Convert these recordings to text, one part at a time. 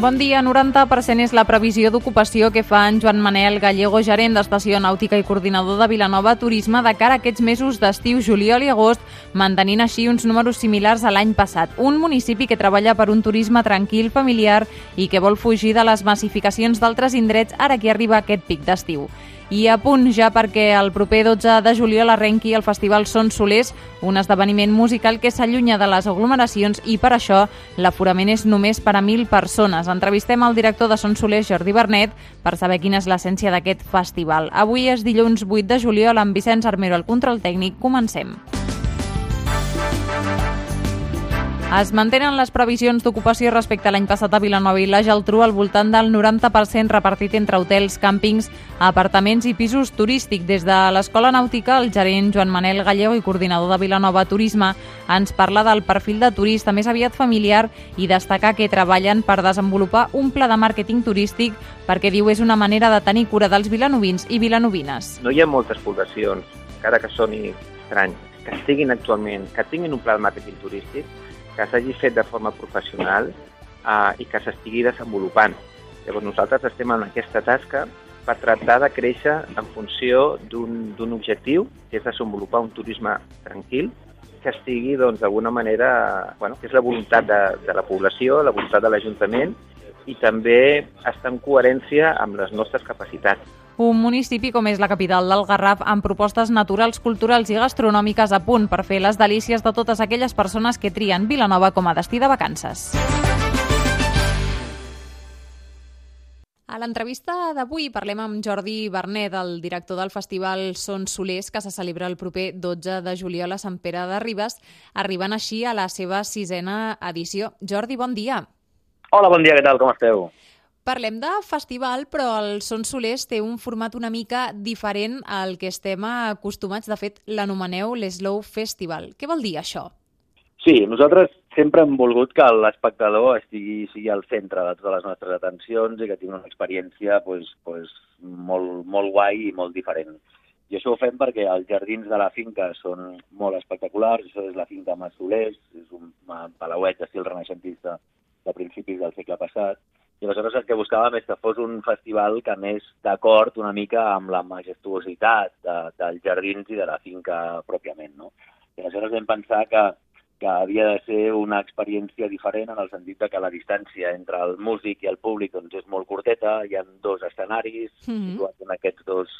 Bon dia, 90% és la previsió d'ocupació que fa en Joan Manel Gallego, gerent d'Estació Nàutica i coordinador de Vilanova Turisme de cara a aquests mesos d'estiu, juliol i agost, mantenint així uns números similars a l'any passat. Un municipi que treballa per un turisme tranquil, familiar i que vol fugir de les massificacions d'altres indrets ara que arriba aquest pic d'estiu. I a punt ja perquè el proper 12 de juliol arrenqui el Festival Son Solers, un esdeveniment musical que s'allunya de les aglomeracions i per això l'aforament és només per a 1.000 persones. Entrevistem el director de Son Solers, Jordi Bernet, per saber quina és l'essència d'aquest festival. Avui és dilluns 8 de juliol amb Vicenç Armero al control tècnic. Comencem. Es mantenen les previsions d'ocupació respecte a l'any passat a Vilanova i la Geltrú al voltant del 90% repartit entre hotels, càmpings, apartaments i pisos turístics. Des de l'Escola Nàutica, el gerent Joan Manel Gallego i coordinador de Vilanova Turisme ens parla del perfil de turista més aviat familiar i destacar que treballen per desenvolupar un pla de màrqueting turístic perquè diu és una manera de tenir cura dels vilanovins i vilanovines. No hi ha moltes poblacions, encara que soni estrany, que estiguin actualment, que tinguin un pla de màrqueting turístic que s'hagi fet de forma professional eh, i que s'estigui desenvolupant. Llavors nosaltres estem en aquesta tasca per tractar de créixer en funció d'un objectiu, que és desenvolupar un turisme tranquil, que estigui doncs, d'alguna manera, bueno, que és la voluntat de, de la població, la voluntat de l'Ajuntament i també està en coherència amb les nostres capacitats. Un municipi com és la capital del Garraf amb propostes naturals, culturals i gastronòmiques a punt per fer les delícies de totes aquelles persones que trien Vilanova com a destí de vacances. A l'entrevista d'avui parlem amb Jordi Bernet, el director del festival Son Solers, que se celebra el proper 12 de juliol a Sant Pere de Ribes, arribant així a la seva sisena edició. Jordi, bon dia. Hola, bon dia, què tal? Com esteu? Parlem de festival, però el Son Solers té un format una mica diferent al que estem acostumats. De fet, l'anomeneu l'Slow Festival. Què vol dir això? Sí, nosaltres sempre hem volgut que l'espectador estigui, sigui al centre de totes les nostres atencions i que tingui una experiència pues, pues, molt, molt guai i molt diferent. I això ho fem perquè els jardins de la finca són molt espectaculars, això és la finca Massolers, és un palauet d'estil renaixentista de principis del segle passat, i aleshores el que buscàvem és que fos un festival que anés d'acord una mica amb la majestuositat de, dels jardins i de la finca pròpiament. No? I aleshores vam pensar que, que havia de ser una experiència diferent en el sentit de que la distància entre el músic i el públic doncs, és molt curteta, hi ha dos escenaris mm -hmm. situats en aquests dos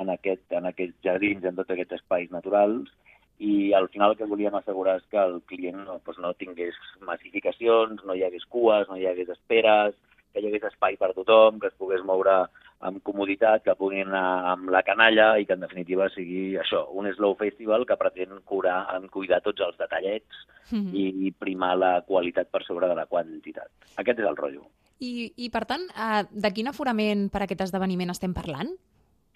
en, aquest, en aquests jardins, en tots aquests espais naturals, i al final el que volíem assegurar és que el client no, doncs no tingués massificacions, no hi hagués cues, no hi hagués esperes, que hi hagués espai per tothom, que es pogués moure amb comoditat, que puguin anar amb la canalla i que en definitiva sigui això, un slow festival que pretén curar, en cuidar tots els detallets mm -hmm. i primar la qualitat per sobre de la quantitat. Aquest és el rotllo. I, i per tant, eh, de quin aforament per aquest esdeveniment estem parlant?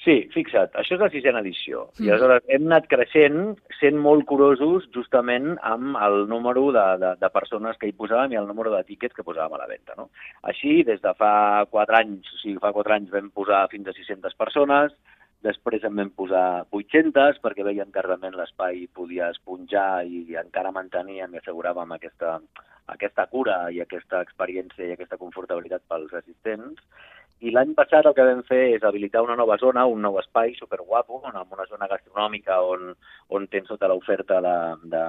Sí, fixa't, això és la sisena edició. Mm. I aleshores hem anat creixent sent molt curosos justament amb el número de, de, de persones que hi posàvem i el número de tíquets que posàvem a la venda. No? Així, des de fa quatre anys, o sigui, fa quatre anys vam posar fins a 600 persones, després en vam posar 800 perquè veiem que realment l'espai podia esponjar i encara manteníem i asseguràvem aquesta, aquesta cura i aquesta experiència i aquesta confortabilitat pels assistents i l'any passat el que vam fer és habilitar una nova zona, un nou espai superguapo, amb una zona gastronòmica on, on tens tota l'oferta de, de,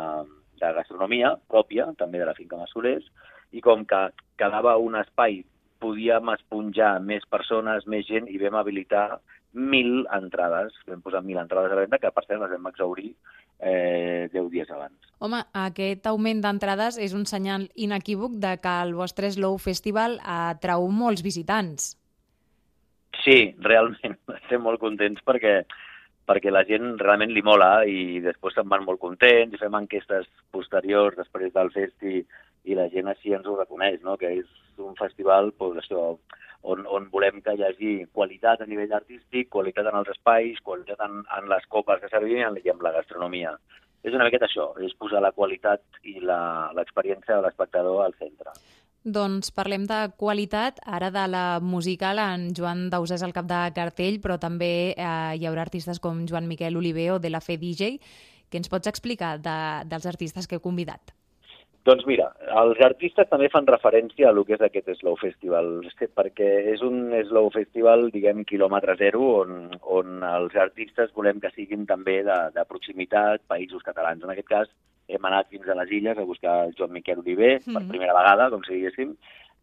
de gastronomia pròpia, també de la finca Massolers, i com que quedava un espai, podíem esponjar més persones, més gent, i vam habilitar mil entrades, vam posar mil entrades a venda, que per cert les vam exaurir eh, 10 dies abans. Home, aquest augment d'entrades és un senyal inequívoc de que el vostre Slow Festival atrau molts visitants. Sí, realment, estem molt contents perquè perquè la gent realment li mola i després se'n van molt contents i fem enquestes posteriors després del festi i la gent així ens ho reconeix, no? que és un festival pues, això, on, on volem que hi hagi qualitat a nivell artístic, qualitat en els espais, qualitat en, en les copes que servim i en la gastronomia. És una miqueta això, és posar la qualitat i l'experiència de l'espectador al centre. Doncs parlem de qualitat, ara de la musical. En Joan Dausà és el cap de cartell, però també eh, hi haurà artistes com Joan Miquel Oliver o de la Fe DJ. Què ens pots explicar de, dels artistes que heu convidat? Doncs mira, els artistes també fan referència a lo que és aquest Slow Festival, perquè és un Slow Festival, diguem, quilòmetre zero, on, on els artistes volem que siguin també de, de proximitat, països catalans. En aquest cas, hem anat fins a les illes a buscar el Joan Miquel Oliver, mm -hmm. per primera vegada, com si diguéssim,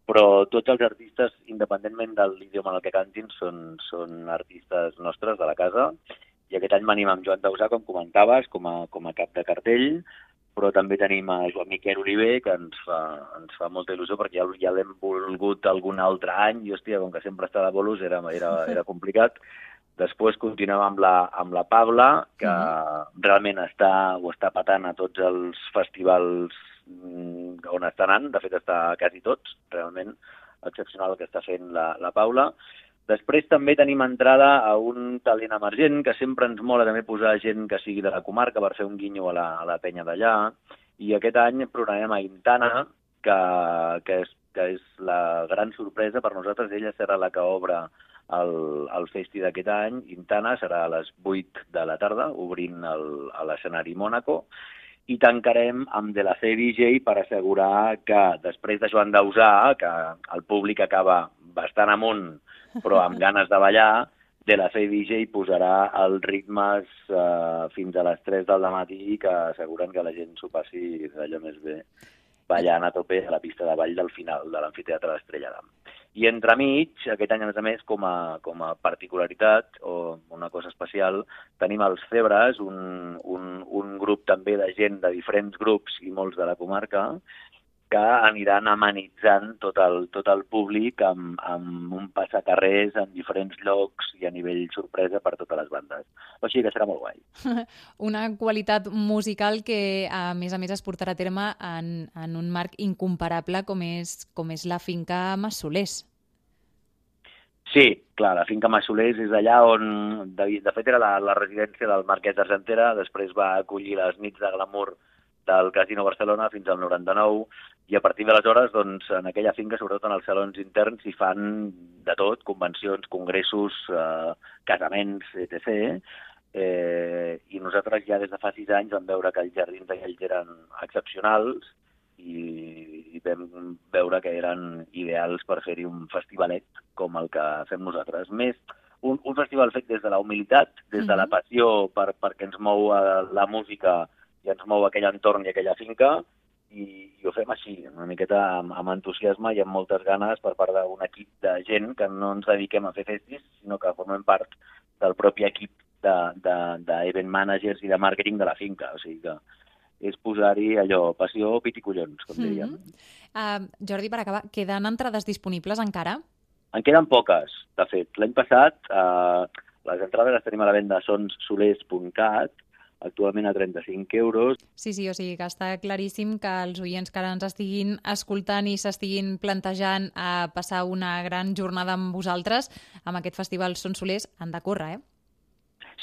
però tots els artistes, independentment de l'idioma en el que cantin, són, són artistes nostres de la casa, i aquest any venim amb Joan Dausà, com comentaves, com a, com a cap de cartell, però també tenim a Joan Miquel Oliver, que ens fa, ens fa molta il·lusió, perquè ja, ja l'hem volgut algun altre any, i hòstia, com que sempre està de bolos, era, era, era complicat, Després continuem amb la, amb la Pabla, que uh mm-hmm. -huh. realment està, ho està patant a tots els festivals mm, on està anant, de fet està a quasi tots, realment excepcional el que està fent la, la Paula. Després també tenim entrada a un talent emergent, que sempre ens mola també posar gent que sigui de la comarca per fer un guinyo a la, a la penya d'allà, i aquest any programem a Intana, que, que, és, que és la gran sorpresa per nosaltres. Ella serà la que obre el, el festi d'aquest any, Intana, serà a les 8 de la tarda, obrint l'escenari Mònaco, i tancarem amb De la C DJ per assegurar que després de Joan Dausà, que el públic acaba bastant amunt, però amb ganes de ballar, De la C DJ posarà els ritmes eh, fins a les 3 del matí que asseguren que la gent s'ho passi d'allò més bé ballant a tope a la pista de ball del final de l'amfiteatre d'Estrella d'Am. I entremig, aquest any, a més a més, com a, com a particularitat o una cosa especial, tenim els Febres, un, un, un grup també de gent de diferents grups i molts de la comarca, que aniran amenitzant tot el, tot el públic amb, amb un passacarrers en diferents llocs i a nivell sorpresa per totes les bandes. O sigui que serà molt guai. Una qualitat musical que, a més a més, es portarà a terme en, en un marc incomparable com és, com és la finca Massolers. Sí, clar, la finca Massolers és allà on, de, de fet, era la, la residència del Marquès d'Argentera, després va acollir les nits de glamour del Casino Barcelona fins al 99 i a partir d'aleshores, doncs, en aquella finca, sobretot en els salons interns, s'hi fan de tot, convencions, congressos, eh, casaments, etc. Eh, I nosaltres ja des de fa sis anys vam veure que els jardins aquells eren excepcionals i, i vam veure que eren ideals per fer-hi un festivalet com el que fem nosaltres. Més, un, un festival fet des de la humilitat, des de la mhm. passió per, perquè ens mou la música i ens mou aquell entorn i aquella finca, i, i ho fem així, una miqueta amb, amb entusiasme i amb moltes ganes per part d'un equip de gent que no ens dediquem a fer festis, sinó que formem part del propi equip d'event de, de, de managers i de màrqueting de la finca. O sigui que és posar-hi allò, passió, pit i collons, com. Mm -hmm. uh, Jordi, per acabar, queden entrades disponibles encara? En queden poques, de fet. L'any passat uh, les entrades les tenim a la venda a sonsolers.cat actualment a 35 euros. Sí, sí, o sigui que està claríssim que els oients que ara ens estiguin escoltant i s'estiguin plantejant a passar una gran jornada amb vosaltres, amb aquest festival Són Solers, han de córrer, eh?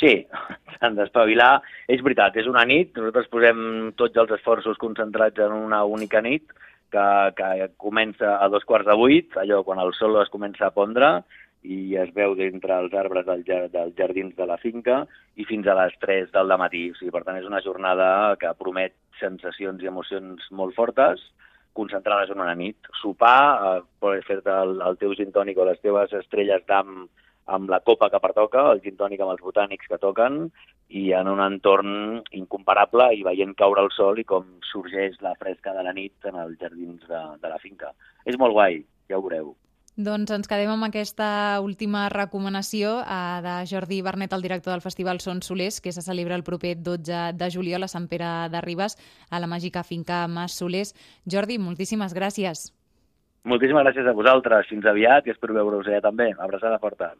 Sí, han d'espavilar. És veritat, és una nit, nosaltres posem tots els esforços concentrats en una única nit, que, que comença a dos quarts de vuit, allò quan el sol es comença a pondre, i es veu d'entre els arbres del, dels jardins de la finca i fins a les 3 del matí. O sigui, per tant, és una jornada que promet sensacions i emocions molt fortes, concentrades en una nit. Sopar, eh, fer-te el, el teu gin tònic o les teves estrelles d'am amb la copa que pertoca, el gin tònic amb els botànics que toquen, i en un entorn incomparable i veient caure el sol i com sorgeix la fresca de la nit en els jardins de, de la finca. És molt guai, ja ho veureu. Doncs ens quedem amb aquesta última recomanació eh, de Jordi Bernet, el director del Festival Son Solers, que se celebra el proper 12 de juliol a Sant Pere de Ribes, a la màgica finca Mas Solers. Jordi, moltíssimes gràcies. Moltíssimes gràcies a vosaltres. Fins aviat i espero veure-us allà també. Abraçada forta.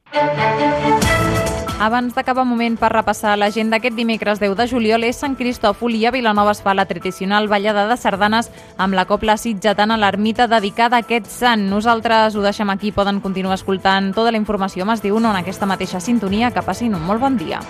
Abans d'acabar moment per repassar l'agenda d'aquest dimecres 10 de juliol és Sant Cristòfol i a Vilanova es fa la tradicional ballada de sardanes amb la copla sitjatana a l'ermita dedicada a aquest sant. Nosaltres ho deixem aquí, poden continuar escoltant tota la informació a Mas Diu en aquesta mateixa sintonia. Que passin un molt bon dia.